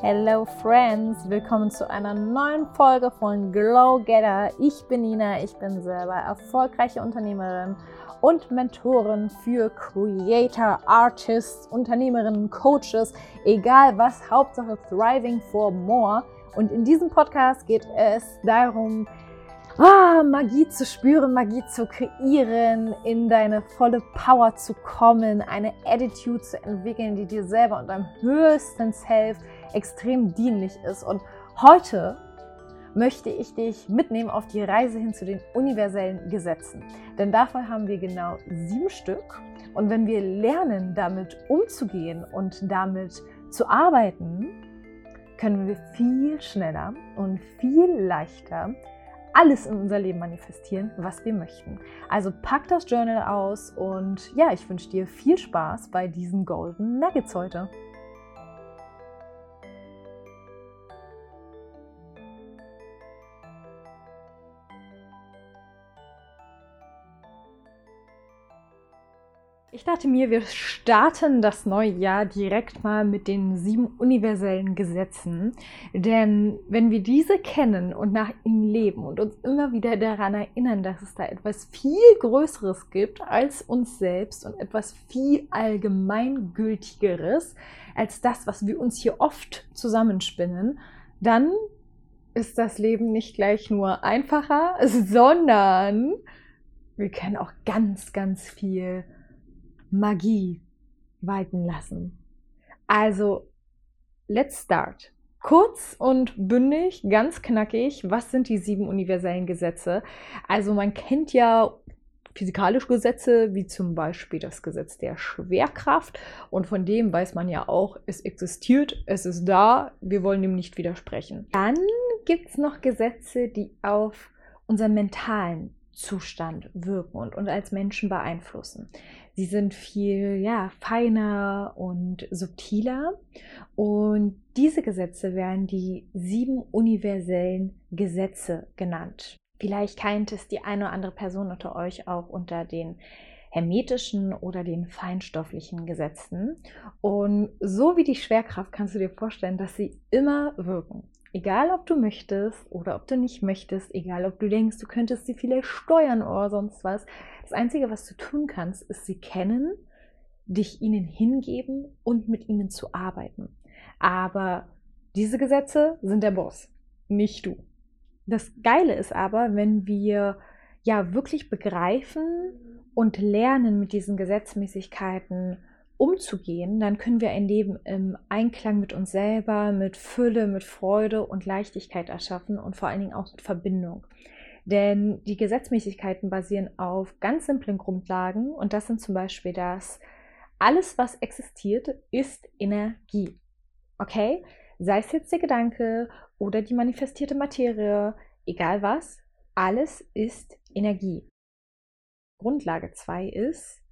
Hello Friends, willkommen zu einer neuen Folge von Glow Getter. Ich bin Nina, ich bin selber erfolgreiche Unternehmerin und Mentorin für Creator, Artists, Unternehmerinnen, Coaches, egal was, Hauptsache Thriving for More. Und in diesem Podcast geht es darum, ah, Magie zu spüren, Magie zu kreieren, in deine volle Power zu kommen, eine Attitude zu entwickeln, die dir selber und deinem höchsten Self extrem dienlich ist. Und heute möchte ich dich mitnehmen auf die Reise hin zu den universellen Gesetzen. Denn davon haben wir genau sieben Stück. Und wenn wir lernen, damit umzugehen und damit zu arbeiten, können wir viel schneller und viel leichter alles in unser Leben manifestieren, was wir möchten. Also pack das Journal aus und ja, ich wünsche dir viel Spaß bei diesen Golden Nuggets heute. Ich dachte mir, wir starten das neue Jahr direkt mal mit den sieben universellen Gesetzen. Denn wenn wir diese kennen und nach ihnen leben und uns immer wieder daran erinnern, dass es da etwas viel Größeres gibt als uns selbst und etwas viel Allgemeingültigeres als das, was wir uns hier oft zusammenspinnen, dann ist das Leben nicht gleich nur einfacher, sondern wir können auch ganz, ganz viel Magie walten lassen. Also, let's start. Kurz und bündig, ganz knackig, was sind die sieben universellen Gesetze? Also man kennt ja physikalische Gesetze, wie zum Beispiel das Gesetz der Schwerkraft. Und von dem weiß man ja auch, es existiert, es ist da, wir wollen dem nicht widersprechen. Dann gibt es noch Gesetze, die auf unseren mentalen Zustand wirken und uns als Menschen beeinflussen. Sie sind viel ja, feiner und subtiler. Und diese Gesetze werden die sieben universellen Gesetze genannt. Vielleicht kennt es die eine oder andere Person unter euch auch unter den hermetischen oder den feinstofflichen Gesetzen. Und so wie die Schwerkraft kannst du dir vorstellen, dass sie immer wirken. Egal, ob du möchtest oder ob du nicht möchtest, egal, ob du denkst, du könntest sie vielleicht steuern oder sonst was. Das Einzige, was du tun kannst, ist sie kennen, dich ihnen hingeben und mit ihnen zu arbeiten. Aber diese Gesetze sind der Boss, nicht du. Das Geile ist aber, wenn wir ja wirklich begreifen und lernen, mit diesen Gesetzmäßigkeiten umzugehen, dann können wir ein Leben im Einklang mit uns selber, mit Fülle, mit Freude und Leichtigkeit erschaffen und vor allen Dingen auch mit Verbindung. Denn die Gesetzmäßigkeiten basieren auf ganz simplen Grundlagen und das sind zum Beispiel das, alles, was existiert, ist Energie. Okay? Sei es jetzt der Gedanke oder die manifestierte Materie, egal was, alles ist Energie. Grundlage 2 ist,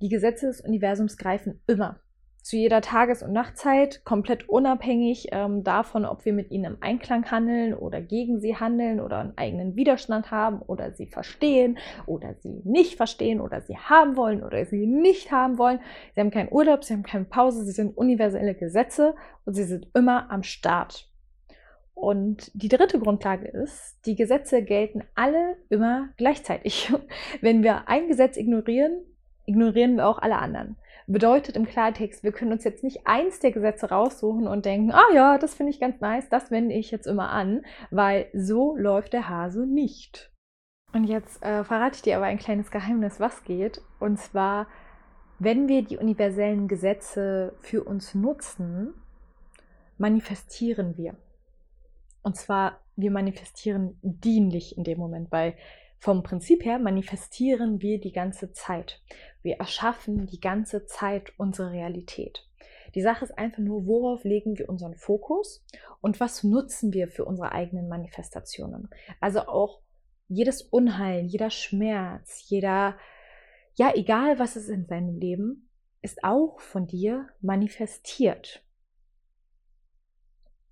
die Gesetze des Universums greifen immer. Zu jeder Tages- und Nachtzeit, komplett unabhängig ähm, davon, ob wir mit ihnen im Einklang handeln oder gegen sie handeln oder einen eigenen Widerstand haben oder sie verstehen oder sie nicht verstehen oder sie haben wollen oder sie nicht haben wollen. Sie haben keinen Urlaub, sie haben keine Pause, sie sind universelle Gesetze und sie sind immer am Start. Und die dritte Grundlage ist, die Gesetze gelten alle immer gleichzeitig. Wenn wir ein Gesetz ignorieren, ignorieren wir auch alle anderen. Bedeutet im Klartext, wir können uns jetzt nicht eins der Gesetze raussuchen und denken, ah ja, das finde ich ganz nice, das wende ich jetzt immer an, weil so läuft der Hase nicht. Und jetzt äh, verrate ich dir aber ein kleines Geheimnis, was geht. Und zwar, wenn wir die universellen Gesetze für uns nutzen, manifestieren wir. Und zwar, wir manifestieren dienlich in dem Moment, weil vom Prinzip her manifestieren wir die ganze Zeit. Wir erschaffen die ganze Zeit unsere Realität. Die Sache ist einfach nur, worauf legen wir unseren Fokus und was nutzen wir für unsere eigenen Manifestationen. Also auch jedes Unheil, jeder Schmerz, jeder, ja, egal was es in seinem Leben, ist auch von dir manifestiert.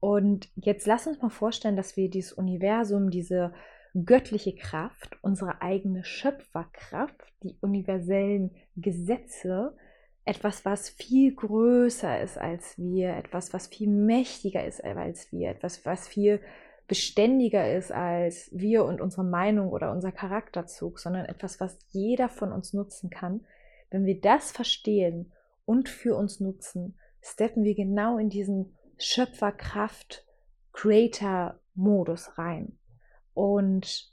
Und jetzt lass uns mal vorstellen, dass wir dieses Universum, diese göttliche Kraft, unsere eigene Schöpferkraft, die universellen Gesetze etwas, was viel größer ist als wir, etwas, was viel mächtiger ist als wir, etwas, was viel beständiger ist als wir und unsere Meinung oder unser Charakterzug, sondern etwas, was jeder von uns nutzen kann. Wenn wir das verstehen und für uns nutzen, steppen wir genau in diesen Schöpferkraft, Creator-Modus rein. Und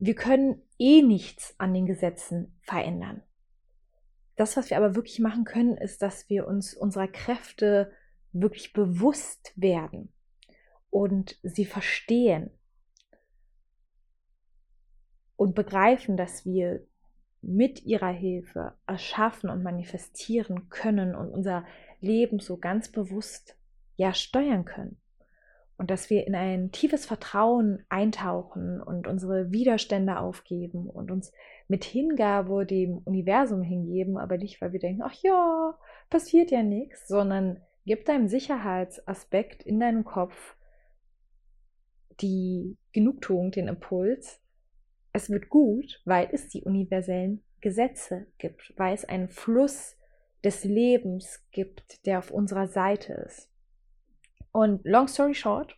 wir können eh nichts an den Gesetzen verändern. Das, was wir aber wirklich machen können, ist, dass wir uns unserer Kräfte wirklich bewusst werden und sie verstehen und begreifen, dass wir mit ihrer Hilfe erschaffen und manifestieren können und unser Leben so ganz bewusst ja steuern können und dass wir in ein tiefes Vertrauen eintauchen und unsere Widerstände aufgeben und uns mit Hingabe dem Universum hingeben, aber nicht, weil wir denken, ach ja, passiert ja nichts, sondern gib deinem Sicherheitsaspekt in deinem Kopf die Genugtuung, den Impuls, es wird gut, weil es die universellen Gesetze gibt, weil es einen Fluss des Lebens gibt, der auf unserer Seite ist. Und long story short,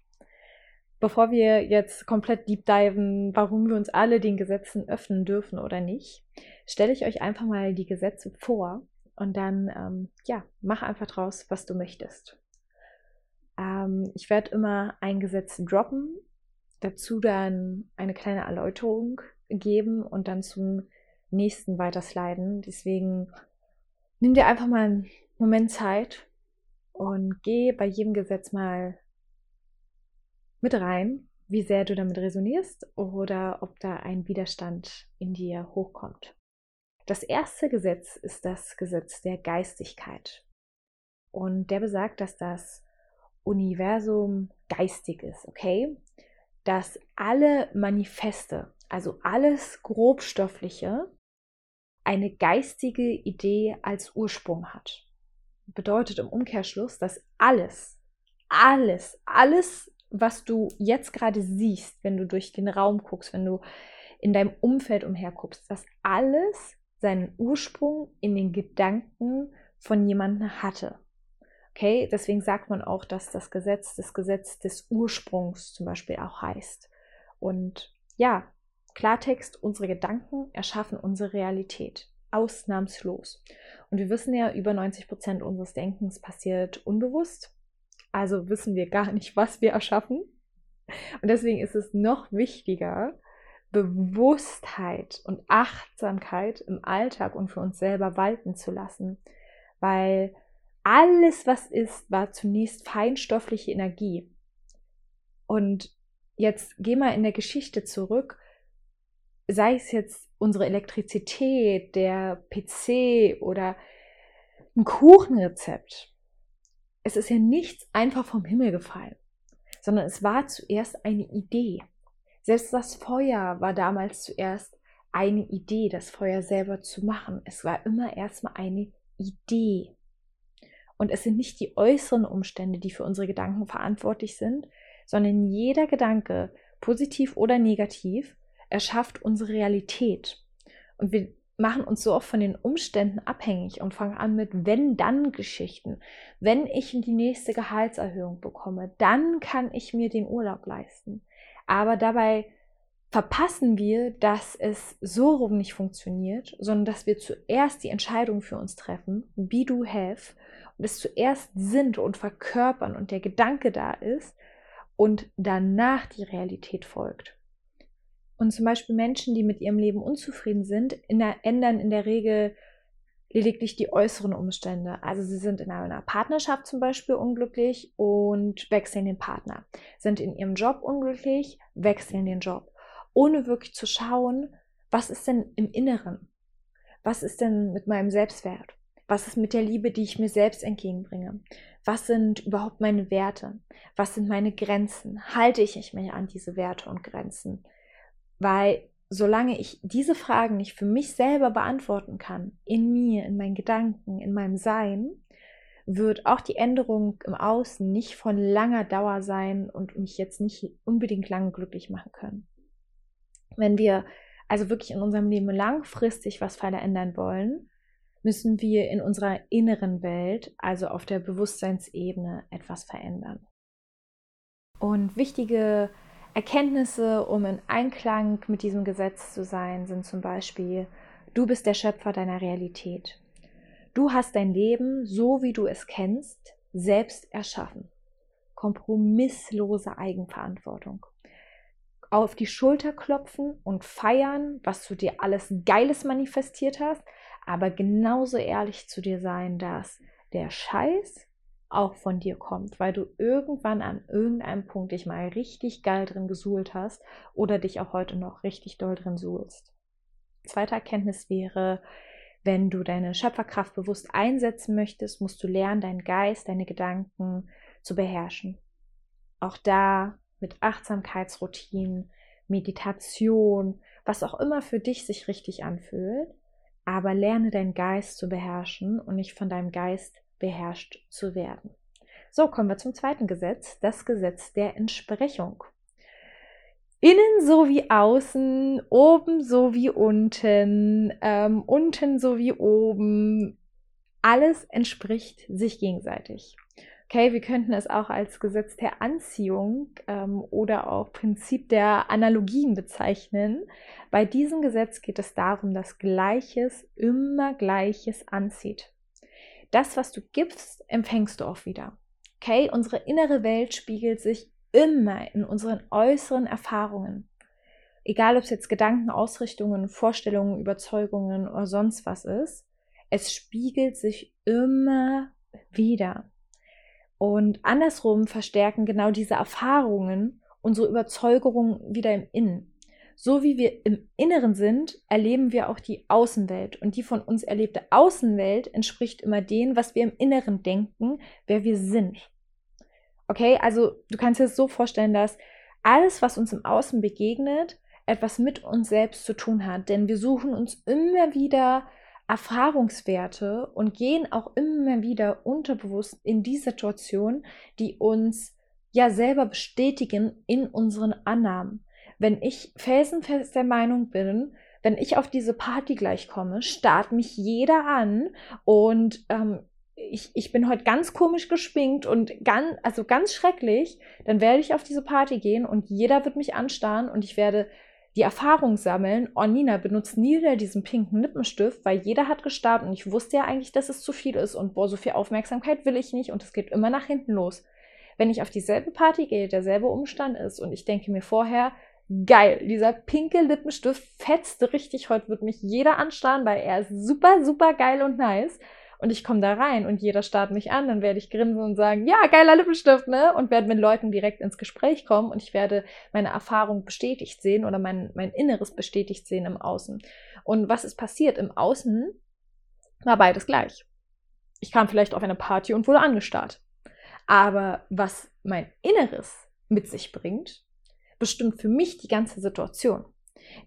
bevor wir jetzt komplett deep diven, warum wir uns alle den Gesetzen öffnen dürfen oder nicht, stelle ich euch einfach mal die Gesetze vor und dann, ähm, ja, mach einfach draus, was du möchtest. Ähm, ich werde immer ein Gesetz droppen, dazu dann eine kleine Erläuterung geben und dann zum nächsten weiter sliden. Deswegen nimm dir einfach mal einen Moment Zeit und geh bei jedem Gesetz mal mit rein, wie sehr du damit resonierst oder ob da ein Widerstand in dir hochkommt. Das erste Gesetz ist das Gesetz der Geistigkeit. Und der besagt, dass das Universum geistig ist, okay? Dass alle Manifeste, also alles Grobstoffliche, eine geistige Idee als Ursprung hat bedeutet im Umkehrschluss, dass alles, alles, alles, was du jetzt gerade siehst, wenn du durch den Raum guckst, wenn du in deinem Umfeld umherguckst, dass alles seinen Ursprung in den Gedanken von jemandem hatte. Okay, deswegen sagt man auch, dass das Gesetz das Gesetz des Ursprungs zum Beispiel auch heißt. Und ja, Klartext, unsere Gedanken erschaffen unsere Realität ausnahmslos. Und wir wissen ja, über 90 Prozent unseres Denkens passiert unbewusst. Also wissen wir gar nicht, was wir erschaffen. Und deswegen ist es noch wichtiger, Bewusstheit und Achtsamkeit im Alltag und für uns selber walten zu lassen. Weil alles, was ist, war zunächst feinstoffliche Energie. Und jetzt geh mal in der Geschichte zurück sei es jetzt unsere Elektrizität, der PC oder ein Kuchenrezept. Es ist ja nichts einfach vom Himmel gefallen, sondern es war zuerst eine Idee. Selbst das Feuer war damals zuerst eine Idee, das Feuer selber zu machen. Es war immer erstmal eine Idee. Und es sind nicht die äußeren Umstände, die für unsere Gedanken verantwortlich sind, sondern jeder Gedanke, positiv oder negativ, erschafft unsere Realität. Und wir machen uns so oft von den Umständen abhängig und fangen an mit wenn-dann-Geschichten. Wenn ich die nächste Gehaltserhöhung bekomme, dann kann ich mir den Urlaub leisten. Aber dabei verpassen wir, dass es so rum nicht funktioniert, sondern dass wir zuerst die Entscheidung für uns treffen, be do have, und es zuerst sind und verkörpern und der Gedanke da ist und danach die Realität folgt. Und zum Beispiel Menschen, die mit ihrem Leben unzufrieden sind, in der, ändern in der Regel lediglich die äußeren Umstände. Also sie sind in einer Partnerschaft zum Beispiel unglücklich und wechseln den Partner. Sind in ihrem Job unglücklich, wechseln den Job. Ohne wirklich zu schauen, was ist denn im Inneren? Was ist denn mit meinem Selbstwert? Was ist mit der Liebe, die ich mir selbst entgegenbringe? Was sind überhaupt meine Werte? Was sind meine Grenzen? Halte ich mich an diese Werte und Grenzen? Weil solange ich diese Fragen nicht für mich selber beantworten kann, in mir, in meinen Gedanken, in meinem Sein, wird auch die Änderung im Außen nicht von langer Dauer sein und mich jetzt nicht unbedingt lange glücklich machen können. Wenn wir also wirklich in unserem Leben langfristig was verändern wollen, müssen wir in unserer inneren Welt, also auf der Bewusstseinsebene, etwas verändern. Und wichtige Erkenntnisse, um in Einklang mit diesem Gesetz zu sein, sind zum Beispiel, du bist der Schöpfer deiner Realität. Du hast dein Leben, so wie du es kennst, selbst erschaffen. Kompromisslose Eigenverantwortung. Auf die Schulter klopfen und feiern, was du dir alles Geiles manifestiert hast, aber genauso ehrlich zu dir sein, dass der Scheiß auch von dir kommt, weil du irgendwann an irgendeinem Punkt dich mal richtig geil drin gesuhlt hast oder dich auch heute noch richtig doll drin suhlst. Zweite Erkenntnis wäre, wenn du deine Schöpferkraft bewusst einsetzen möchtest, musst du lernen, deinen Geist, deine Gedanken zu beherrschen. Auch da mit Achtsamkeitsroutinen, Meditation, was auch immer für dich sich richtig anfühlt, aber lerne deinen Geist zu beherrschen und nicht von deinem Geist beherrscht zu werden. So, kommen wir zum zweiten Gesetz, das Gesetz der Entsprechung. Innen so wie außen, oben so wie unten, ähm, unten so wie oben, alles entspricht sich gegenseitig. Okay, wir könnten es auch als Gesetz der Anziehung ähm, oder auch Prinzip der Analogien bezeichnen. Bei diesem Gesetz geht es darum, dass Gleiches immer Gleiches anzieht. Das, was du gibst, empfängst du auch wieder. Okay, unsere innere Welt spiegelt sich immer in unseren äußeren Erfahrungen. Egal, ob es jetzt Gedanken, Ausrichtungen, Vorstellungen, Überzeugungen oder sonst was ist, es spiegelt sich immer wieder. Und andersrum verstärken genau diese Erfahrungen unsere Überzeugungen wieder im Innen. So wie wir im Inneren sind, erleben wir auch die Außenwelt. Und die von uns erlebte Außenwelt entspricht immer dem, was wir im Inneren denken, wer wir sind. Okay, also du kannst dir das so vorstellen, dass alles, was uns im Außen begegnet, etwas mit uns selbst zu tun hat. Denn wir suchen uns immer wieder Erfahrungswerte und gehen auch immer wieder unterbewusst in die Situation, die uns ja selber bestätigen in unseren Annahmen. Wenn ich felsenfest der Meinung bin, wenn ich auf diese Party gleich komme, starrt mich jeder an und ähm, ich, ich bin heute ganz komisch geschminkt und ganz, also ganz schrecklich, dann werde ich auf diese Party gehen und jeder wird mich anstarren und ich werde die Erfahrung sammeln, oh Nina, benutzt nie wieder diesen pinken Lippenstift, weil jeder hat gestartet und ich wusste ja eigentlich, dass es zu viel ist und boah, so viel Aufmerksamkeit will ich nicht und es geht immer nach hinten los. Wenn ich auf dieselbe Party gehe, derselbe Umstand ist und ich denke mir vorher, geil, dieser pinke Lippenstift fetzt richtig, heute wird mich jeder anstarren, weil er ist super, super geil und nice und ich komme da rein und jeder starrt mich an, dann werde ich grinsen und sagen, ja, geiler Lippenstift, ne? Und werde mit Leuten direkt ins Gespräch kommen und ich werde meine Erfahrung bestätigt sehen oder mein, mein Inneres bestätigt sehen im Außen. Und was ist passiert? Im Außen war beides gleich. Ich kam vielleicht auf eine Party und wurde angestarrt. Aber was mein Inneres mit sich bringt, bestimmt für mich die ganze Situation.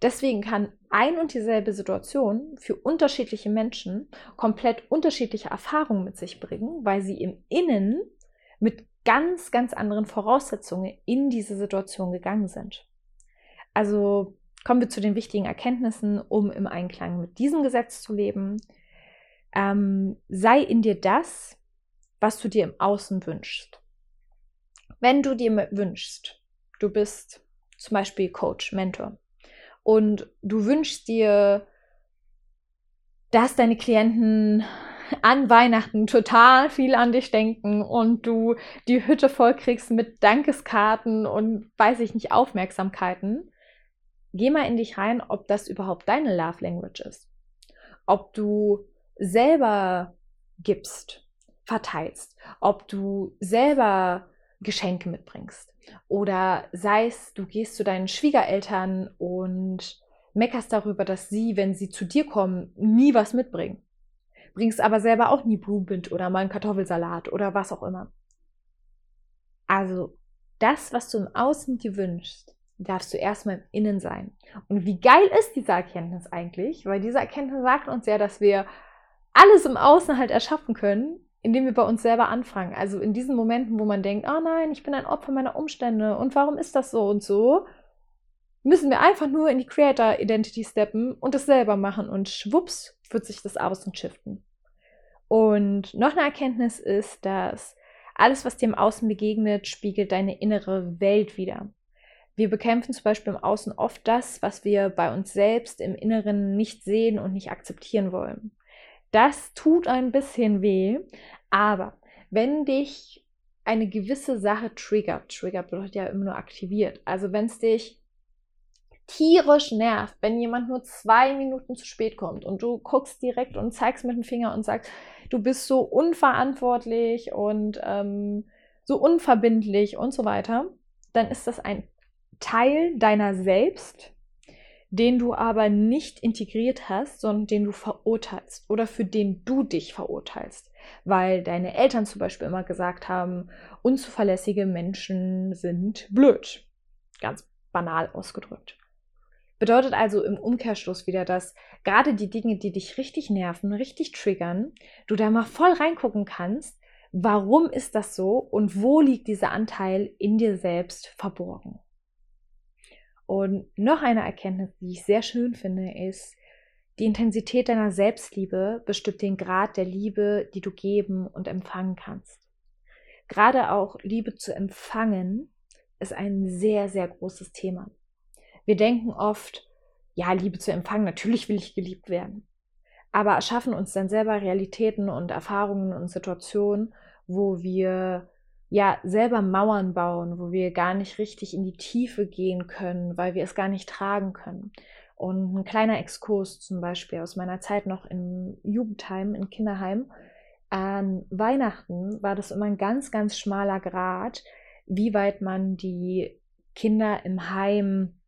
Deswegen kann ein und dieselbe Situation für unterschiedliche Menschen komplett unterschiedliche Erfahrungen mit sich bringen, weil sie im Innen mit ganz, ganz anderen Voraussetzungen in diese Situation gegangen sind. Also kommen wir zu den wichtigen Erkenntnissen, um im Einklang mit diesem Gesetz zu leben. Ähm, sei in dir das, was du dir im Außen wünschst. Wenn du dir wünschst, du bist zum Beispiel Coach, Mentor, und du wünschst dir, dass deine Klienten an Weihnachten total viel an dich denken und du die Hütte voll kriegst mit Dankeskarten und weiß ich nicht, Aufmerksamkeiten. Geh mal in dich rein, ob das überhaupt deine Love Language ist. Ob du selber gibst, verteilst, ob du selber Geschenke mitbringst. Oder sei es, du gehst zu deinen Schwiegereltern und meckerst darüber, dass sie, wenn sie zu dir kommen, nie was mitbringen. Bringst aber selber auch nie Blumenbind oder mal einen Kartoffelsalat oder was auch immer. Also, das, was du im Außen dir wünschst, darfst du erstmal im Innen sein. Und wie geil ist diese Erkenntnis eigentlich? Weil diese Erkenntnis sagt uns ja, dass wir alles im Außen halt erschaffen können, indem wir bei uns selber anfangen. Also in diesen Momenten, wo man denkt, oh nein, ich bin ein Opfer meiner Umstände und warum ist das so und so, müssen wir einfach nur in die Creator Identity steppen und es selber machen und schwupps wird sich das außen shiften. Und noch eine Erkenntnis ist, dass alles, was dir im Außen begegnet, spiegelt deine innere Welt wider. Wir bekämpfen zum Beispiel im Außen oft das, was wir bei uns selbst im Inneren nicht sehen und nicht akzeptieren wollen. Das tut ein bisschen weh, aber wenn dich eine gewisse Sache triggert, triggert bedeutet ja immer nur aktiviert, also wenn es dich tierisch nervt, wenn jemand nur zwei Minuten zu spät kommt und du guckst direkt und zeigst mit dem Finger und sagst, du bist so unverantwortlich und ähm, so unverbindlich und so weiter, dann ist das ein Teil deiner selbst, den du aber nicht integriert hast, sondern den du verurteilst oder für den du dich verurteilst. Weil deine Eltern zum Beispiel immer gesagt haben, unzuverlässige Menschen sind blöd. Ganz banal ausgedrückt. Bedeutet also im Umkehrschluss wieder, dass gerade die Dinge, die dich richtig nerven, richtig triggern, du da mal voll reingucken kannst, warum ist das so und wo liegt dieser Anteil in dir selbst verborgen. Und noch eine Erkenntnis, die ich sehr schön finde, ist, die Intensität deiner Selbstliebe bestimmt den Grad der Liebe, die du geben und empfangen kannst. Gerade auch Liebe zu empfangen ist ein sehr, sehr großes Thema. Wir denken oft, ja, Liebe zu empfangen, natürlich will ich geliebt werden. Aber erschaffen uns dann selber Realitäten und Erfahrungen und Situationen, wo wir ja selber Mauern bauen, wo wir gar nicht richtig in die Tiefe gehen können, weil wir es gar nicht tragen können. Und ein kleiner Exkurs zum Beispiel aus meiner Zeit noch im Jugendheim, im Kinderheim. An Weihnachten war das immer ein ganz, ganz schmaler Grad, wie weit man die Kinder im Heim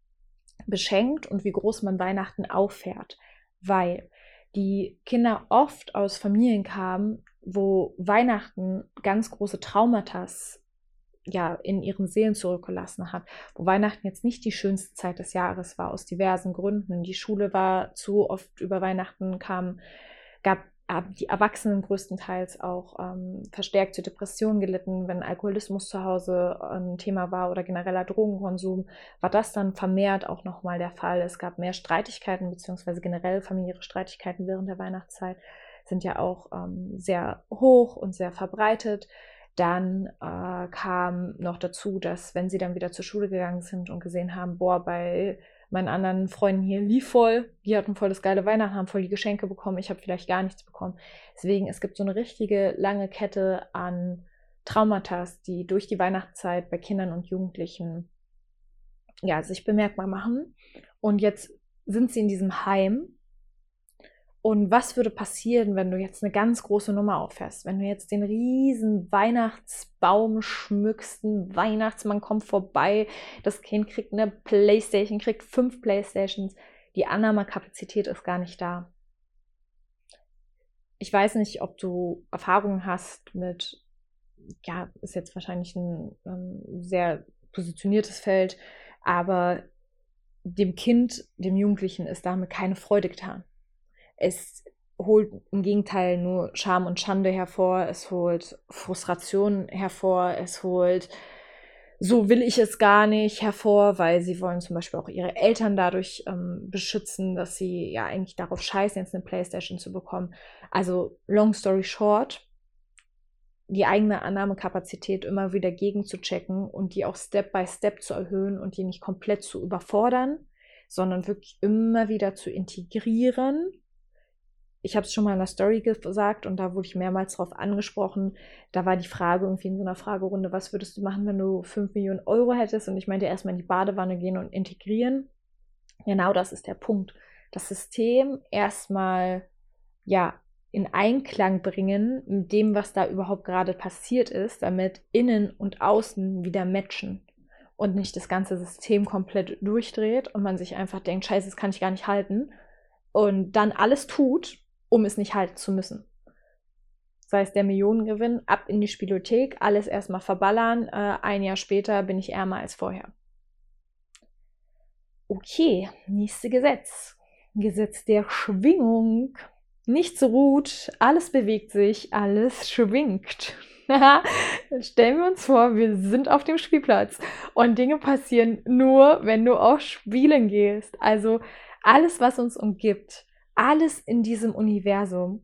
beschenkt und wie groß man Weihnachten auffährt. Weil die Kinder oft aus Familien kamen, wo Weihnachten ganz große Traumata ja, in ihren Seelen zurückgelassen hat, wo Weihnachten jetzt nicht die schönste Zeit des Jahres war, aus diversen Gründen. Die Schule war zu oft über Weihnachten, kam, gab die Erwachsenen größtenteils auch ähm, verstärkt zu Depressionen gelitten, wenn Alkoholismus zu Hause ein Thema war oder genereller Drogenkonsum, war das dann vermehrt auch nochmal der Fall. Es gab mehr Streitigkeiten beziehungsweise generell familiäre Streitigkeiten während der Weihnachtszeit sind ja auch ähm, sehr hoch und sehr verbreitet. Dann äh, kam noch dazu, dass wenn sie dann wieder zur Schule gegangen sind und gesehen haben, boah, bei meinen anderen Freunden hier lief voll, die hatten voll das geile Weihnachten, haben voll die Geschenke bekommen, ich habe vielleicht gar nichts bekommen. Deswegen, es gibt so eine richtige lange Kette an Traumata, die durch die Weihnachtszeit bei Kindern und Jugendlichen ja, sich bemerkbar machen. Und jetzt sind sie in diesem Heim und was würde passieren, wenn du jetzt eine ganz große Nummer auffährst? Wenn du jetzt den riesen Weihnachtsbaum schmückst, ein Weihnachtsmann kommt vorbei, das Kind kriegt eine Playstation, kriegt fünf Playstations, die Annahmekapazität ist gar nicht da. Ich weiß nicht, ob du Erfahrungen hast mit, ja, ist jetzt wahrscheinlich ein ähm, sehr positioniertes Feld, aber dem Kind, dem Jugendlichen ist damit keine Freude getan es holt im Gegenteil nur Scham und Schande hervor, es holt Frustration hervor, es holt so will ich es gar nicht hervor, weil sie wollen zum Beispiel auch ihre Eltern dadurch ähm, beschützen, dass sie ja eigentlich darauf scheißen, jetzt eine Playstation zu bekommen. Also long story short, die eigene Annahmekapazität immer wieder gegenzuchecken und die auch Step by Step zu erhöhen und die nicht komplett zu überfordern, sondern wirklich immer wieder zu integrieren ich habe es schon mal in der Story gesagt und da wurde ich mehrmals darauf angesprochen. Da war die Frage irgendwie in so einer Fragerunde, was würdest du machen, wenn du 5 Millionen Euro hättest? Und ich meinte erstmal in die Badewanne gehen und integrieren. Genau das ist der Punkt. Das System erstmal ja in Einklang bringen mit dem, was da überhaupt gerade passiert ist, damit innen und außen wieder matchen und nicht das ganze System komplett durchdreht und man sich einfach denkt, scheiße, das kann ich gar nicht halten und dann alles tut, um es nicht halten zu müssen. Sei es der Millionengewinn, ab in die Spielothek, alles erstmal verballern, äh, ein Jahr später bin ich ärmer als vorher. Okay, nächste Gesetz. Gesetz der Schwingung. Nichts ruht, alles bewegt sich, alles schwingt. Stellen wir uns vor, wir sind auf dem Spielplatz und Dinge passieren nur, wenn du auch spielen gehst. Also alles, was uns umgibt, alles in diesem Universum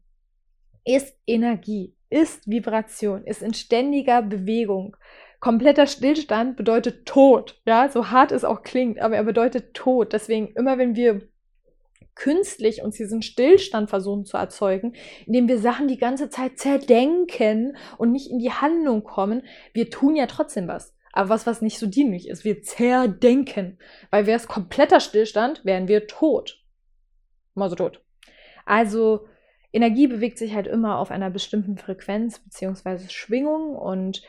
ist Energie, ist Vibration, ist in ständiger Bewegung. Kompletter Stillstand bedeutet Tod, ja, so hart es auch klingt, aber er bedeutet Tod. Deswegen immer, wenn wir künstlich uns diesen Stillstand versuchen zu erzeugen, indem wir Sachen die ganze Zeit zerdenken und nicht in die Handlung kommen, wir tun ja trotzdem was. Aber was, was nicht so dienlich ist, wir zerdenken. Weil wäre es kompletter Stillstand, wären wir tot. Mal so tot. Also Energie bewegt sich halt immer auf einer bestimmten Frequenz bzw. Schwingung und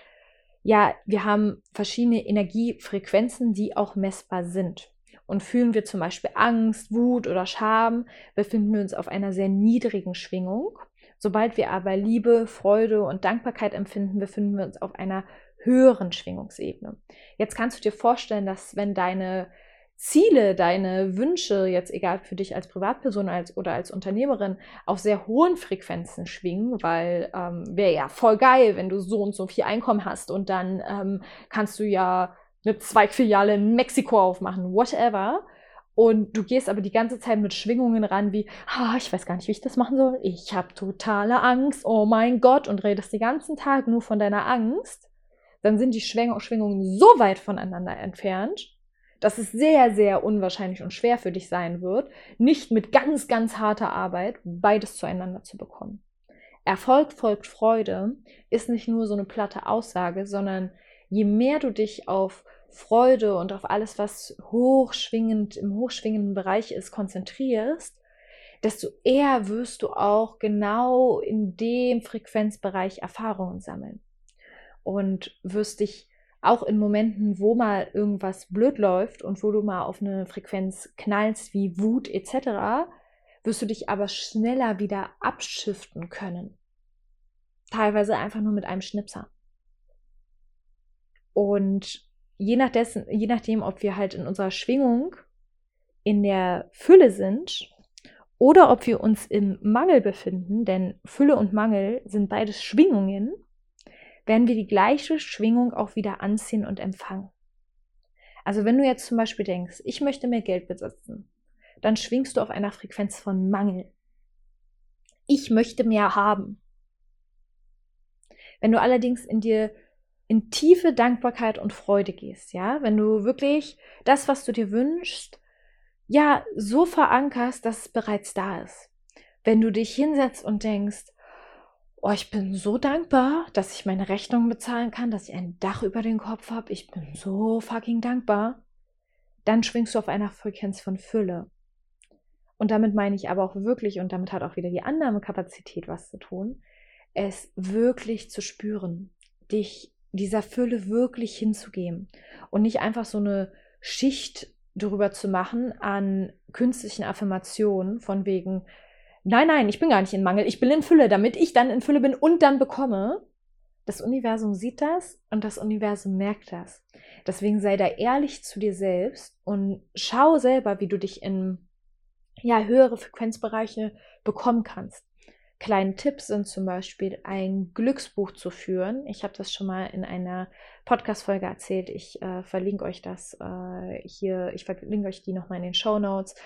ja, wir haben verschiedene Energiefrequenzen, die auch messbar sind. Und fühlen wir zum Beispiel Angst, Wut oder Scham, befinden wir uns auf einer sehr niedrigen Schwingung. Sobald wir aber Liebe, Freude und Dankbarkeit empfinden, befinden wir uns auf einer höheren Schwingungsebene. Jetzt kannst du dir vorstellen, dass wenn deine Ziele, deine Wünsche, jetzt egal für dich als Privatperson als, oder als Unternehmerin, auf sehr hohen Frequenzen schwingen, weil ähm, wäre ja voll geil, wenn du so und so viel Einkommen hast und dann ähm, kannst du ja eine Zweigfiliale in Mexiko aufmachen, whatever. Und du gehst aber die ganze Zeit mit Schwingungen ran, wie, ah, ich weiß gar nicht, wie ich das machen soll. Ich habe totale Angst. Oh mein Gott. Und redest den ganzen Tag nur von deiner Angst. Dann sind die Schwingungen so weit voneinander entfernt, dass es sehr, sehr unwahrscheinlich und schwer für dich sein wird, nicht mit ganz, ganz harter Arbeit beides zueinander zu bekommen. Erfolg folgt Freude ist nicht nur so eine platte Aussage, sondern je mehr du dich auf Freude und auf alles, was hochschwingend im hochschwingenden Bereich ist, konzentrierst, desto eher wirst du auch genau in dem Frequenzbereich Erfahrungen sammeln und wirst dich auch in Momenten, wo mal irgendwas blöd läuft und wo du mal auf eine Frequenz knallst wie Wut etc., wirst du dich aber schneller wieder abschiften können. Teilweise einfach nur mit einem Schnipser. Und je, nach je nachdem, ob wir halt in unserer Schwingung in der Fülle sind oder ob wir uns im Mangel befinden, denn Fülle und Mangel sind beides Schwingungen, werden wir die gleiche Schwingung auch wieder anziehen und empfangen. Also wenn du jetzt zum Beispiel denkst, ich möchte mehr Geld besitzen, dann schwingst du auf einer Frequenz von Mangel. Ich möchte mehr haben. Wenn du allerdings in dir in tiefe Dankbarkeit und Freude gehst, ja, wenn du wirklich das, was du dir wünschst, ja, so verankerst, dass es bereits da ist. Wenn du dich hinsetzt und denkst, oh, ich bin so dankbar, dass ich meine Rechnung bezahlen kann, dass ich ein Dach über den Kopf habe, ich bin so fucking dankbar, dann schwingst du auf einer Frequenz von Fülle. Und damit meine ich aber auch wirklich, und damit hat auch wieder die Annahmekapazität was zu tun, es wirklich zu spüren, dich dieser Fülle wirklich hinzugeben. Und nicht einfach so eine Schicht darüber zu machen an künstlichen Affirmationen von wegen, nein, nein, ich bin gar nicht in Mangel, ich bin in Fülle, damit ich dann in Fülle bin und dann bekomme. Das Universum sieht das und das Universum merkt das. Deswegen sei da ehrlich zu dir selbst und schau selber, wie du dich in ja, höhere Frequenzbereiche bekommen kannst kleinen Tipps sind zum Beispiel ein Glücksbuch zu führen. Ich habe das schon mal in einer Podcast-Folge erzählt. Ich äh, verlinke euch das äh, hier, ich verlinke euch die nochmal in den Show Notes,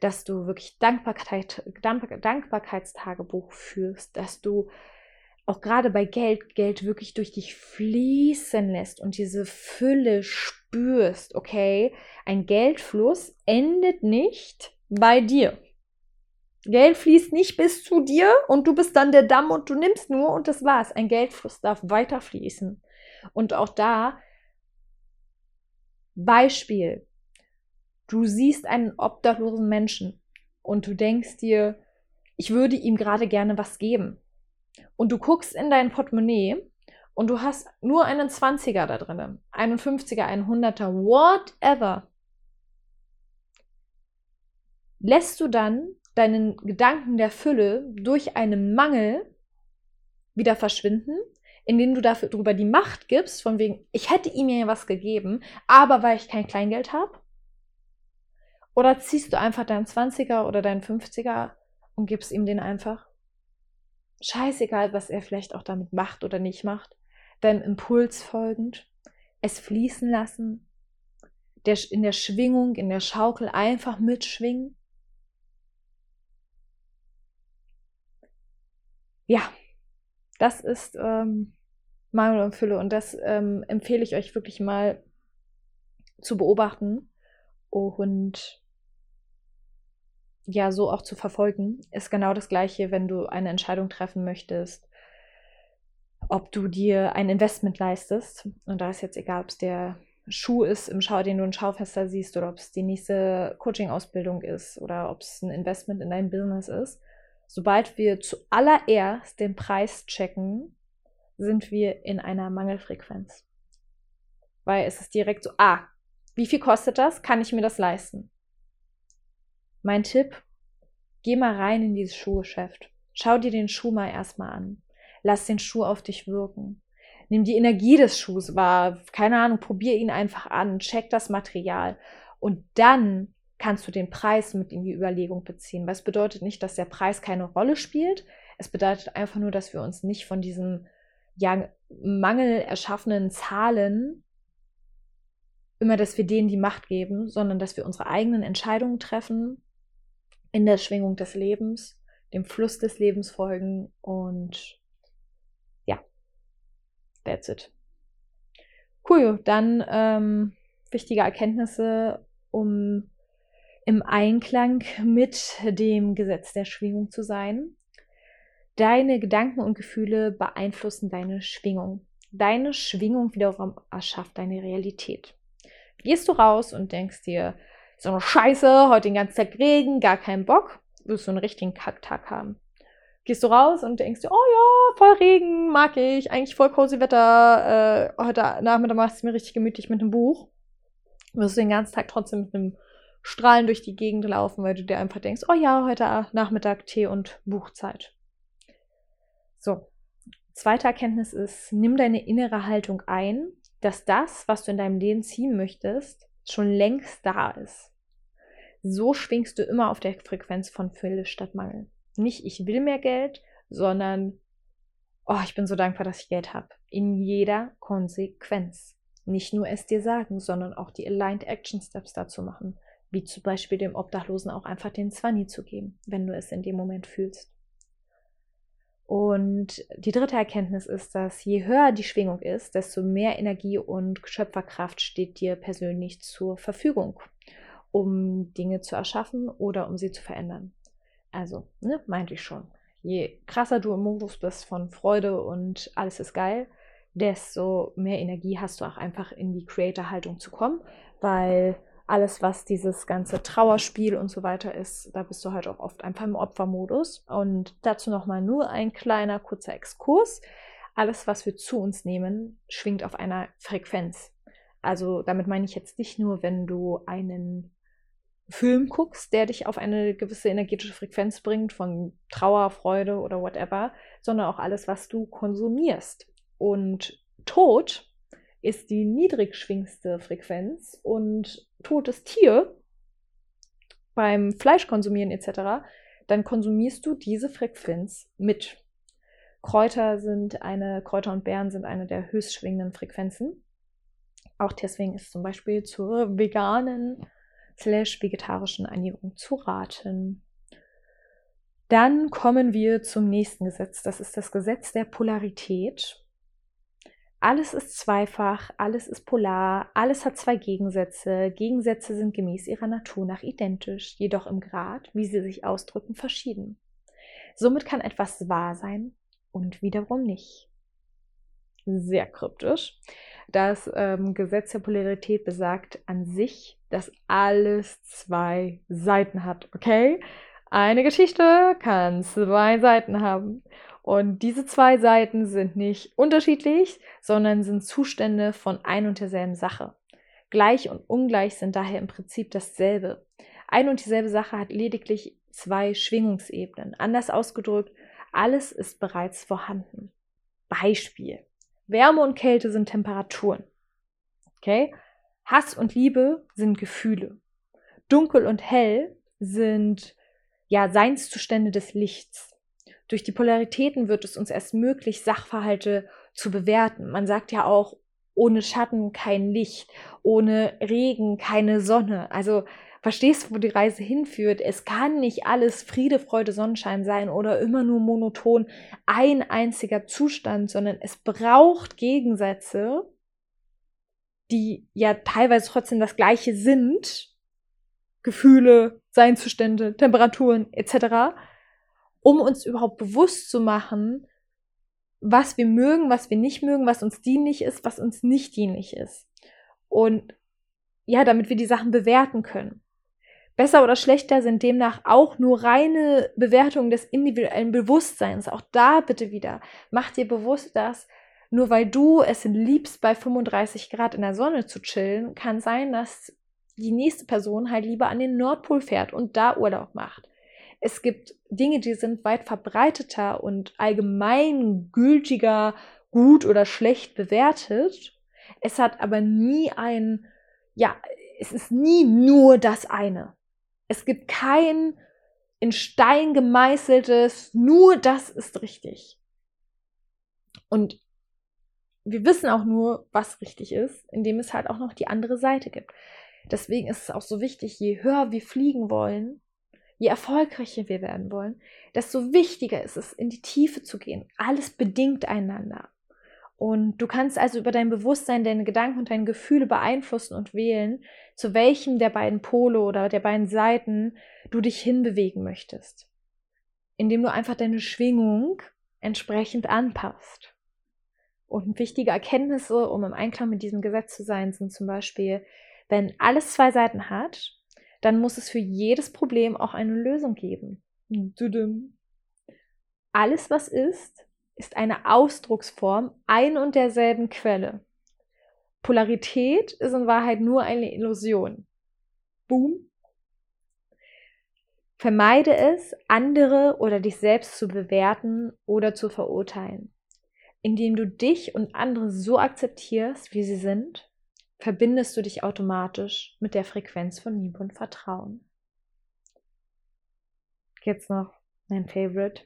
dass du wirklich Dankbarkeit, Dankbar, Dankbarkeitstagebuch führst, dass du auch gerade bei Geld, Geld wirklich durch dich fließen lässt und diese Fülle spürst, okay? Ein Geldfluss endet nicht bei dir. Geld fließt nicht bis zu dir und du bist dann der Damm und du nimmst nur und das war's. Ein Geldfluss darf weiter fließen. Und auch da, Beispiel, du siehst einen obdachlosen Menschen und du denkst dir, ich würde ihm gerade gerne was geben. Und du guckst in dein Portemonnaie und du hast nur einen 20er da drin, einen 50er, einen 100er, whatever. Lässt du dann deinen Gedanken der Fülle durch einen Mangel wieder verschwinden, indem du dafür darüber die Macht gibst, von wegen, ich hätte ihm ja was gegeben, aber weil ich kein Kleingeld habe? Oder ziehst du einfach deinen 20er oder deinen 50er und gibst ihm den einfach? Scheißegal, was er vielleicht auch damit macht oder nicht macht. Deinem Impuls folgend, es fließen lassen, der, in der Schwingung, in der Schaukel einfach mitschwingen Ja, Das ist ähm, Mangel und Fülle und das ähm, empfehle ich euch wirklich mal zu beobachten und ja, so auch zu verfolgen. Ist genau das Gleiche, wenn du eine Entscheidung treffen möchtest, ob du dir ein Investment leistest. Und da ist jetzt egal, ob es der Schuh ist, im Schau, den du im Schaufenster siehst, oder ob es die nächste Coaching-Ausbildung ist, oder ob es ein Investment in dein Business ist. Sobald wir zuallererst den Preis checken, sind wir in einer Mangelfrequenz. Weil es ist direkt so, ah, wie viel kostet das? Kann ich mir das leisten? Mein Tipp, geh mal rein in dieses Schuhgeschäft. Schau dir den Schuh mal erstmal an. Lass den Schuh auf dich wirken. Nimm die Energie des Schuhs wahr. Keine Ahnung, probier ihn einfach an. Check das Material. Und dann kannst du den Preis mit in die Überlegung beziehen. Was bedeutet nicht, dass der Preis keine Rolle spielt. Es bedeutet einfach nur, dass wir uns nicht von diesen ja, Mangel erschaffenen Zahlen immer, dass wir denen die Macht geben, sondern dass wir unsere eigenen Entscheidungen treffen in der Schwingung des Lebens, dem Fluss des Lebens folgen und That's it. Cool, dann ähm, wichtige Erkenntnisse, um im Einklang mit dem Gesetz der Schwingung zu sein. Deine Gedanken und Gefühle beeinflussen deine Schwingung. Deine Schwingung wiederum erschafft deine Realität. Gehst du raus und denkst dir, so eine Scheiße, heute den ganzen Tag Regen, gar keinen Bock, wirst du einen richtigen Kacktag haben gehst du raus und denkst dir, oh ja, voll Regen, mag ich, eigentlich voll cozy Wetter. Äh, heute Nachmittag machst du mir richtig gemütlich mit einem Buch. Wirst du den ganzen Tag trotzdem mit einem Strahlen durch die Gegend laufen, weil du dir einfach denkst, oh ja, heute Nachmittag Tee und Buchzeit. So. Zweite Erkenntnis ist, nimm deine innere Haltung ein, dass das, was du in deinem Leben ziehen möchtest, schon längst da ist. So schwingst du immer auf der Frequenz von Fülle statt Mangel. Nicht, ich will mehr Geld, sondern, oh, ich bin so dankbar, dass ich Geld habe. In jeder Konsequenz. Nicht nur es dir sagen, sondern auch die Aligned Action Steps dazu machen. Wie zum Beispiel dem Obdachlosen auch einfach den Zwanni zu geben, wenn du es in dem Moment fühlst. Und die dritte Erkenntnis ist, dass je höher die Schwingung ist, desto mehr Energie und Schöpferkraft steht dir persönlich zur Verfügung, um Dinge zu erschaffen oder um sie zu verändern. Also, ne, meinte ich schon. Je krasser du im Modus bist von Freude und alles ist geil, desto mehr Energie hast du auch einfach in die Creator-Haltung zu kommen, weil alles, was dieses ganze Trauerspiel und so weiter ist, da bist du halt auch oft einfach im Opfermodus. Und dazu nochmal nur ein kleiner kurzer Exkurs. Alles, was wir zu uns nehmen, schwingt auf einer Frequenz. Also damit meine ich jetzt nicht nur, wenn du einen Film guckst, der dich auf eine gewisse energetische Frequenz bringt, von Trauer, Freude oder whatever, sondern auch alles, was du konsumierst. Und Tod ist die niedrigschwingste Frequenz und totes Tier beim Fleischkonsumieren etc., dann konsumierst du diese Frequenz mit. Kräuter sind eine, Kräuter und Beeren sind eine der höchst schwingenden Frequenzen. Auch deswegen ist zum Beispiel zur veganen slash vegetarischen Ernährung zu raten. Dann kommen wir zum nächsten Gesetz. Das ist das Gesetz der Polarität. Alles ist zweifach, alles ist polar, alles hat zwei Gegensätze. Gegensätze sind gemäß ihrer Natur nach identisch, jedoch im Grad, wie sie sich ausdrücken, verschieden. Somit kann etwas wahr sein und wiederum nicht. Sehr kryptisch. Das ähm, Gesetz der Polarität besagt an sich, dass alles zwei Seiten hat, okay? Eine Geschichte kann zwei Seiten haben. Und diese zwei Seiten sind nicht unterschiedlich, sondern sind Zustände von ein und derselben Sache. Gleich und ungleich sind daher im Prinzip dasselbe. Ein und dieselbe Sache hat lediglich zwei Schwingungsebenen. Anders ausgedrückt, alles ist bereits vorhanden. Beispiel. Wärme und Kälte sind Temperaturen. Okay? Hass und Liebe sind Gefühle. Dunkel und hell sind ja Seinszustände des Lichts. Durch die Polaritäten wird es uns erst möglich, Sachverhalte zu bewerten. Man sagt ja auch, ohne Schatten kein Licht, ohne Regen keine Sonne. Also verstehst, wo die Reise hinführt. Es kann nicht alles Friede, Freude, Sonnenschein sein oder immer nur monoton ein einziger Zustand, sondern es braucht Gegensätze, die ja teilweise trotzdem das gleiche sind. Gefühle, Seinzustände, Temperaturen etc., um uns überhaupt bewusst zu machen, was wir mögen, was wir nicht mögen, was uns dienlich ist, was uns nicht dienlich ist. Und ja, damit wir die Sachen bewerten können. Besser oder schlechter sind demnach auch nur reine Bewertungen des individuellen Bewusstseins. Auch da bitte wieder, mach dir bewusst, dass nur weil du es liebst, bei 35 Grad in der Sonne zu chillen, kann sein, dass die nächste Person halt lieber an den Nordpol fährt und da Urlaub macht. Es gibt Dinge, die sind weit verbreiteter und allgemeingültiger gut oder schlecht bewertet. Es hat aber nie ein, ja, es ist nie nur das eine. Es gibt kein in Stein gemeißeltes, nur das ist richtig. Und wir wissen auch nur, was richtig ist, indem es halt auch noch die andere Seite gibt. Deswegen ist es auch so wichtig, je höher wir fliegen wollen, je erfolgreicher wir werden wollen, desto wichtiger ist es, in die Tiefe zu gehen. Alles bedingt einander. Und du kannst also über dein Bewusstsein, deine Gedanken und deine Gefühle beeinflussen und wählen, zu welchem der beiden Pole oder der beiden Seiten du dich hinbewegen möchtest. Indem du einfach deine Schwingung entsprechend anpasst. Und wichtige Erkenntnisse, um im Einklang mit diesem Gesetz zu sein, sind zum Beispiel, wenn alles zwei Seiten hat, dann muss es für jedes Problem auch eine Lösung geben. Alles, was ist, ist eine Ausdrucksform ein und derselben Quelle. Polarität ist in Wahrheit nur eine Illusion. Boom. Vermeide es, andere oder dich selbst zu bewerten oder zu verurteilen. Indem du dich und andere so akzeptierst, wie sie sind, verbindest du dich automatisch mit der Frequenz von Liebe und Vertrauen. Jetzt noch mein Favorite.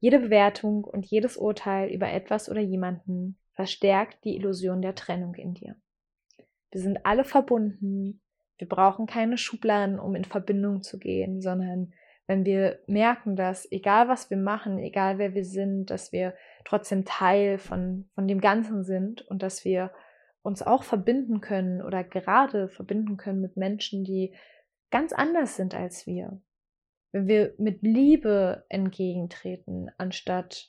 Jede Bewertung und jedes Urteil über etwas oder jemanden verstärkt die Illusion der Trennung in dir. Wir sind alle verbunden. Wir brauchen keine Schubladen, um in Verbindung zu gehen, sondern wenn wir merken, dass egal was wir machen, egal wer wir sind, dass wir trotzdem Teil von, von dem Ganzen sind und dass wir uns auch verbinden können oder gerade verbinden können mit Menschen, die ganz anders sind als wir. Wenn wir mit Liebe entgegentreten, anstatt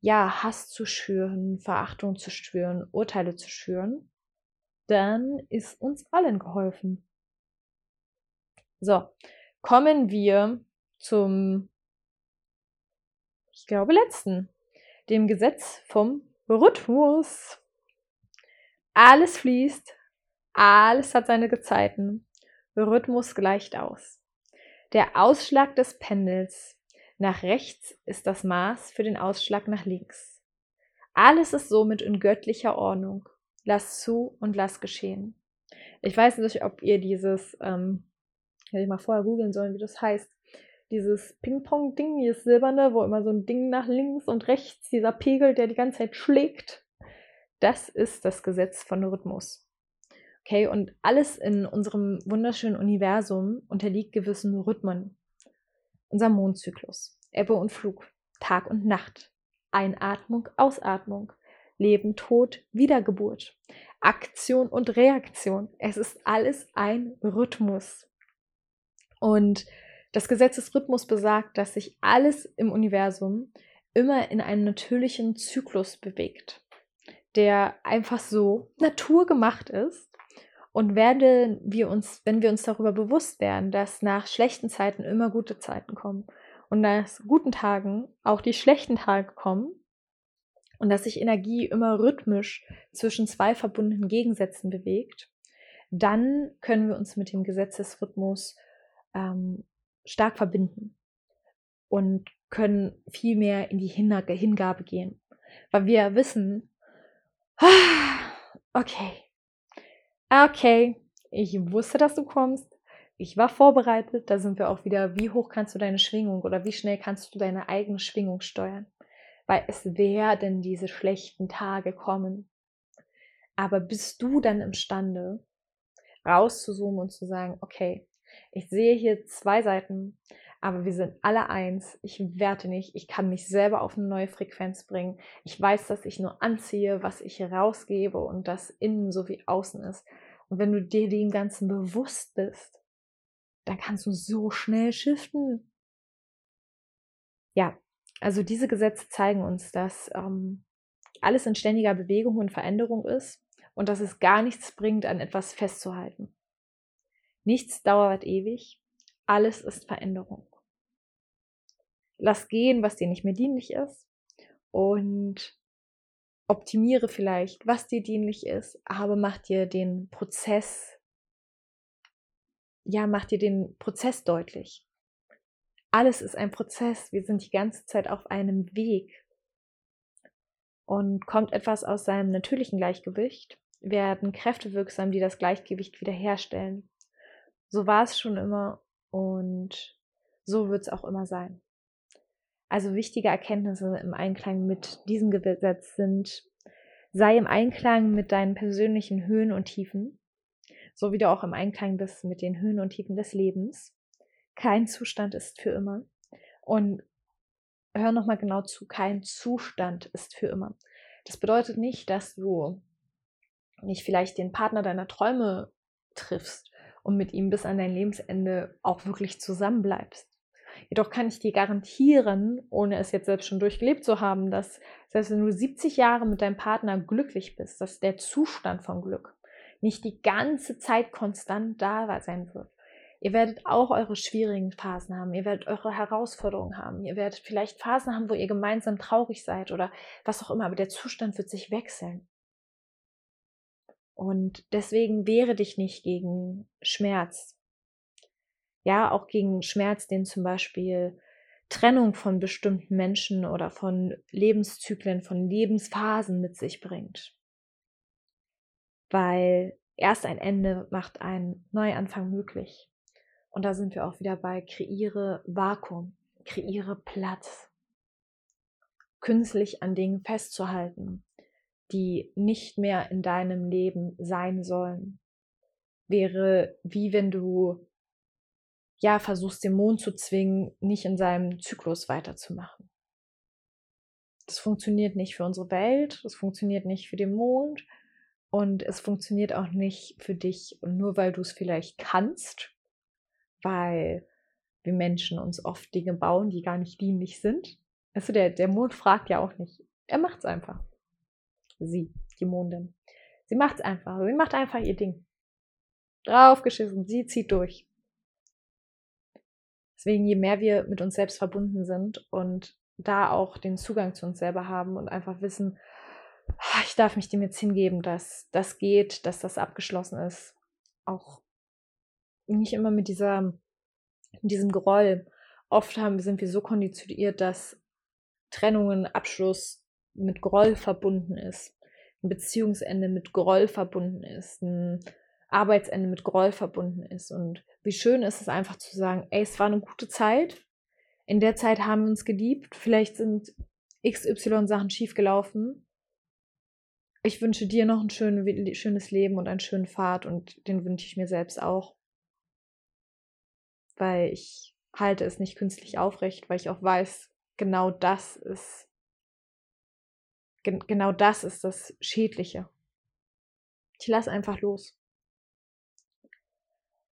ja, Hass zu schüren, Verachtung zu schüren, Urteile zu schüren, dann ist uns allen geholfen. So, kommen wir zum, ich glaube, letzten, dem Gesetz vom Rhythmus. Alles fließt, alles hat seine Gezeiten. Rhythmus gleicht aus. Der Ausschlag des Pendels nach rechts ist das Maß für den Ausschlag nach links. Alles ist somit in göttlicher Ordnung. Lass zu und lass geschehen. Ich weiß nicht, ob ihr dieses, ähm, hätte ich mal vorher googeln sollen, wie das heißt, dieses Ping-Pong-Ding, dieses silberne, wo immer so ein Ding nach links und rechts, dieser Pegel, der die ganze Zeit schlägt. Das ist das Gesetz von Rhythmus. Okay, und alles in unserem wunderschönen Universum unterliegt gewissen Rhythmen. Unser Mondzyklus, Ebbe und Flug, Tag und Nacht, Einatmung, Ausatmung, Leben, Tod, Wiedergeburt, Aktion und Reaktion. Es ist alles ein Rhythmus. Und das Gesetz des Rhythmus besagt, dass sich alles im Universum immer in einem natürlichen Zyklus bewegt der einfach so naturgemacht ist. Und werden wir uns, wenn wir uns darüber bewusst werden, dass nach schlechten Zeiten immer gute Zeiten kommen und nach guten Tagen auch die schlechten Tage kommen und dass sich Energie immer rhythmisch zwischen zwei verbundenen Gegensätzen bewegt, dann können wir uns mit dem Gesetzesrhythmus ähm, stark verbinden und können viel mehr in die Hingabe gehen. Weil wir wissen, Okay. Okay. Ich wusste, dass du kommst. Ich war vorbereitet. Da sind wir auch wieder, wie hoch kannst du deine Schwingung oder wie schnell kannst du deine eigene Schwingung steuern? Weil es werden diese schlechten Tage kommen. Aber bist du dann imstande, rauszuzoomen und zu sagen, okay, Ich sehe hier zwei Seiten, aber wir sind alle eins. Ich werte nicht. Ich kann mich selber auf eine neue Frequenz bringen. Ich weiß, dass ich nur anziehe, was ich rausgebe und das innen sowie außen ist. Und wenn du dir dem Ganzen bewusst bist, dann kannst du so schnell shiften. Ja, also diese Gesetze zeigen uns, dass ähm, alles in ständiger Bewegung und Veränderung ist und dass es gar nichts bringt, an etwas festzuhalten. Nichts dauert ewig, alles ist Veränderung. Lass gehen, was dir nicht mehr dienlich ist und optimiere vielleicht, was dir dienlich ist, aber mach dir den Prozess, ja, mach dir den Prozess deutlich. Alles ist ein Prozess. Wir sind die ganze Zeit auf einem Weg. Und kommt etwas aus seinem natürlichen Gleichgewicht, werden Kräfte wirksam, die das Gleichgewicht wiederherstellen. So war es schon immer und so wird es auch immer sein. Also wichtige Erkenntnisse im Einklang mit diesem Gesetz sind, sei im Einklang mit deinen persönlichen Höhen und Tiefen, so wie du auch im Einklang bist mit den Höhen und Tiefen des Lebens. Kein Zustand ist für immer. Und hör nochmal genau zu, kein Zustand ist für immer. Das bedeutet nicht, dass du nicht vielleicht den Partner deiner Träume triffst und mit ihm bis an dein Lebensende auch wirklich zusammenbleibst. Jedoch kann ich dir garantieren, ohne es jetzt selbst schon durchgelebt zu haben, dass selbst wenn du 70 Jahre mit deinem Partner glücklich bist, dass der Zustand von Glück nicht die ganze Zeit konstant da sein wird. Ihr werdet auch eure schwierigen Phasen haben. Ihr werdet eure Herausforderungen haben. Ihr werdet vielleicht Phasen haben, wo ihr gemeinsam traurig seid oder was auch immer. Aber der Zustand wird sich wechseln. Und deswegen wehre dich nicht gegen Schmerz ja auch gegen Schmerz, den zum Beispiel Trennung von bestimmten Menschen oder von Lebenszyklen, von Lebensphasen mit sich bringt. Weil erst ein Ende macht einen Neuanfang möglich. Und da sind wir auch wieder bei kreiere Vakuum, kreiere Platz. Künstlich an Dingen festzuhalten, die nicht mehr in deinem Leben sein sollen, wäre wie wenn du ja, versuchst den Mond zu zwingen, nicht in seinem Zyklus weiterzumachen. Das funktioniert nicht für unsere Welt, das funktioniert nicht für den Mond und es funktioniert auch nicht für dich. Nur weil du es vielleicht kannst, weil wir Menschen uns oft Dinge bauen, die gar nicht dienlich sind. Also der, der Mond fragt ja auch nicht. Er macht es einfach. Sie, die Mondin. Sie macht es einfach. Sie macht einfach ihr Ding. Draufgeschissen. Sie zieht durch. Deswegen, je mehr wir mit uns selbst verbunden sind und da auch den Zugang zu uns selber haben und einfach wissen, ah, ich darf mich dem jetzt hingeben, dass das geht, dass das abgeschlossen ist. Auch nicht immer mit dieser, mit diesem Groll. Oft haben, sind wir so konditioniert, dass Trennungen, Abschluss mit Groll verbunden ist. Ein Beziehungsende mit Groll verbunden ist. Ein Arbeitsende mit Groll verbunden ist. Und wie schön ist es einfach zu sagen, ey, es war eine gute Zeit. In der Zeit haben wir uns geliebt. Vielleicht sind XY Sachen schiefgelaufen. Ich wünsche dir noch ein schön, schönes Leben und einen schönen Fahrt und den wünsche ich mir selbst auch. Weil ich halte es nicht künstlich aufrecht, weil ich auch weiß, genau das ist, genau das ist das Schädliche. Ich lasse einfach los.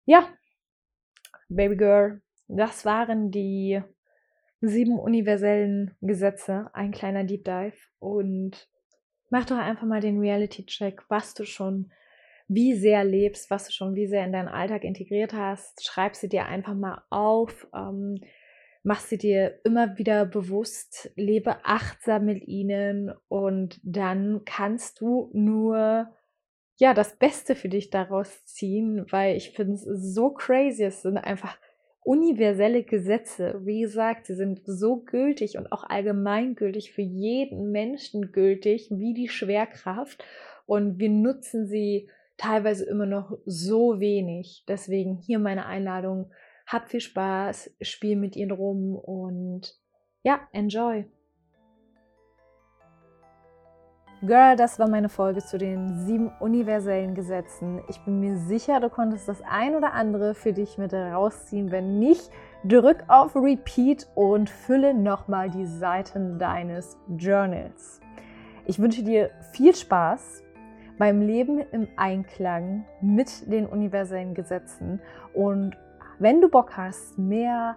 Ja, Baby Girl, das waren die sieben universellen Gesetze, ein kleiner Deep Dive. Und mach doch einfach mal den Reality-Check, was du schon wie sehr lebst, was du schon wie sehr in deinen Alltag integriert hast. Schreib sie dir einfach mal auf. Ähm, mach sie dir immer wieder bewusst, lebe achtsam mit ihnen und dann kannst du nur ja, das Beste für dich daraus ziehen, weil ich finde es so crazy. Es sind einfach universelle Gesetze. Wie gesagt, sie sind so gültig und auch allgemeingültig für jeden Menschen gültig wie die Schwerkraft. Und wir nutzen sie teilweise immer noch so wenig. Deswegen hier meine Einladung. Hab viel Spaß, spiel mit ihnen rum und ja, enjoy. Girl, das war meine Folge zu den sieben universellen Gesetzen. Ich bin mir sicher, du konntest das ein oder andere für dich mit rausziehen. Wenn nicht, drück auf Repeat und fülle nochmal die Seiten deines Journals. Ich wünsche dir viel Spaß beim Leben im Einklang mit den universellen Gesetzen und wenn du Bock hast, mehr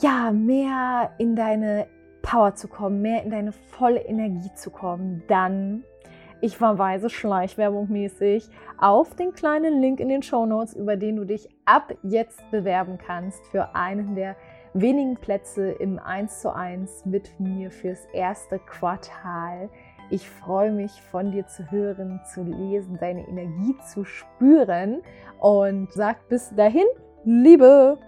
ja, mehr in deine Power zu kommen, mehr in deine volle Energie zu kommen, dann, ich verweise Schleichwerbung mäßig auf den kleinen Link in den Show Notes, über den du dich ab jetzt bewerben kannst für einen der wenigen Plätze im 1 zu 1 mit mir fürs erste Quartal. Ich freue mich von dir zu hören, zu lesen, deine Energie zu spüren und sag bis dahin, Liebe!